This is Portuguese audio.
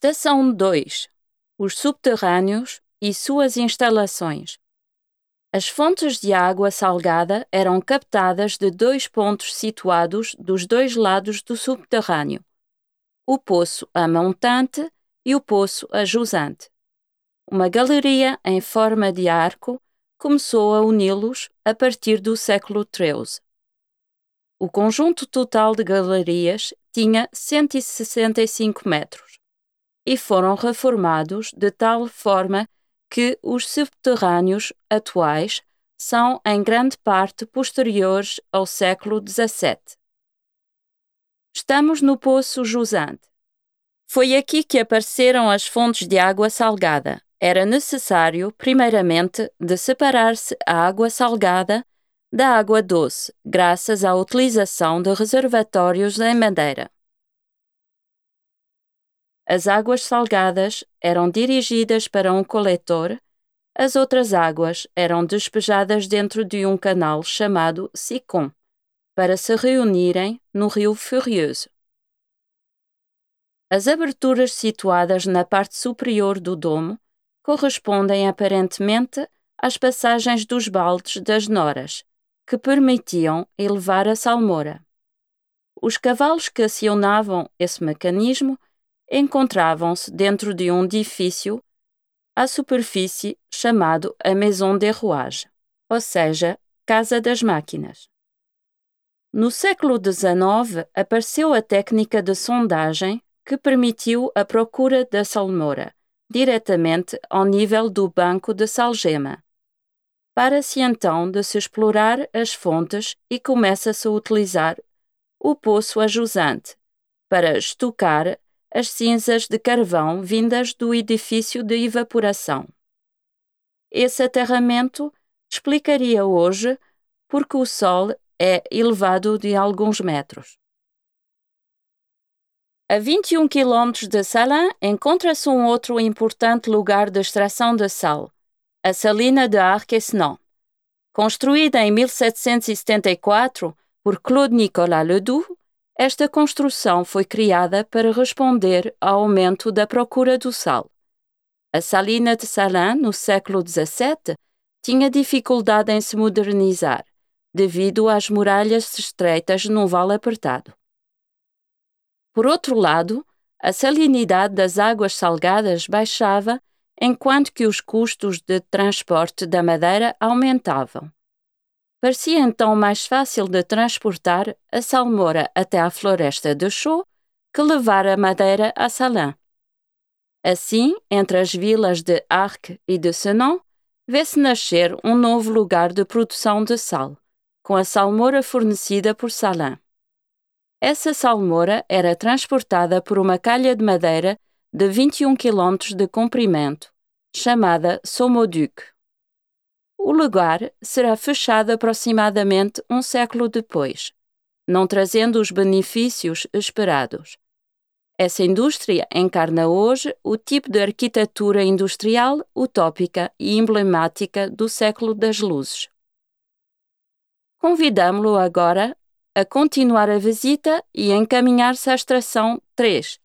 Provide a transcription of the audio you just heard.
Estação 2 Os subterrâneos e suas instalações. As fontes de água salgada eram captadas de dois pontos situados dos dois lados do subterrâneo: o poço a montante e o poço a jusante. Uma galeria em forma de arco começou a uni-los a partir do século XIII. O conjunto total de galerias tinha 165 metros e foram reformados de tal forma que os subterrâneos atuais são em grande parte posteriores ao século XVII. Estamos no Poço Jusante. Foi aqui que apareceram as fontes de água salgada. Era necessário, primeiramente, de separar-se a água salgada da água doce, graças à utilização de reservatórios em madeira. As águas salgadas eram dirigidas para um coletor, as outras águas eram despejadas dentro de um canal chamado Sicon, para se reunirem no rio Furieuse. As aberturas situadas na parte superior do domo correspondem aparentemente às passagens dos baldes das noras, que permitiam elevar a salmoura. Os cavalos que acionavam esse mecanismo encontravam-se dentro de um edifício à superfície chamado a Maison des Rouages, ou seja, Casa das Máquinas. No século XIX apareceu a técnica de sondagem que permitiu a procura da salmoura diretamente ao nível do banco de salgema. Para-se então de se explorar as fontes e começa-se a utilizar o poço ajusante para estocar as cinzas de carvão vindas do edifício de evaporação. Esse aterramento explicaria hoje porque o Sol é elevado de alguns metros. A 21 km de Salin encontra-se um outro importante lugar de extração de sal, a Salina de Arquesnan. Construída em 1774 por Claude Nicolas Ledoux, esta construção foi criada para responder ao aumento da procura do sal. A salina de Salin, no século XVII, tinha dificuldade em se modernizar, devido às muralhas estreitas num vale apertado. Por outro lado, a salinidade das águas salgadas baixava enquanto que os custos de transporte da madeira aumentavam. Parecia então mais fácil de transportar a salmoura até à floresta de Chaux que levar a madeira a Salin. Assim, entre as vilas de Arques e de Senon, vê-se nascer um novo lugar de produção de sal, com a salmoura fornecida por Salin. Essa salmoura era transportada por uma calha de madeira de 21 km de comprimento, chamada Somoduc. O lugar será fechado aproximadamente um século depois, não trazendo os benefícios esperados. Essa indústria encarna hoje o tipo de arquitetura industrial utópica e emblemática do século das luzes. Convidamo-lo agora a continuar a visita e encaminhar-se à estação 3,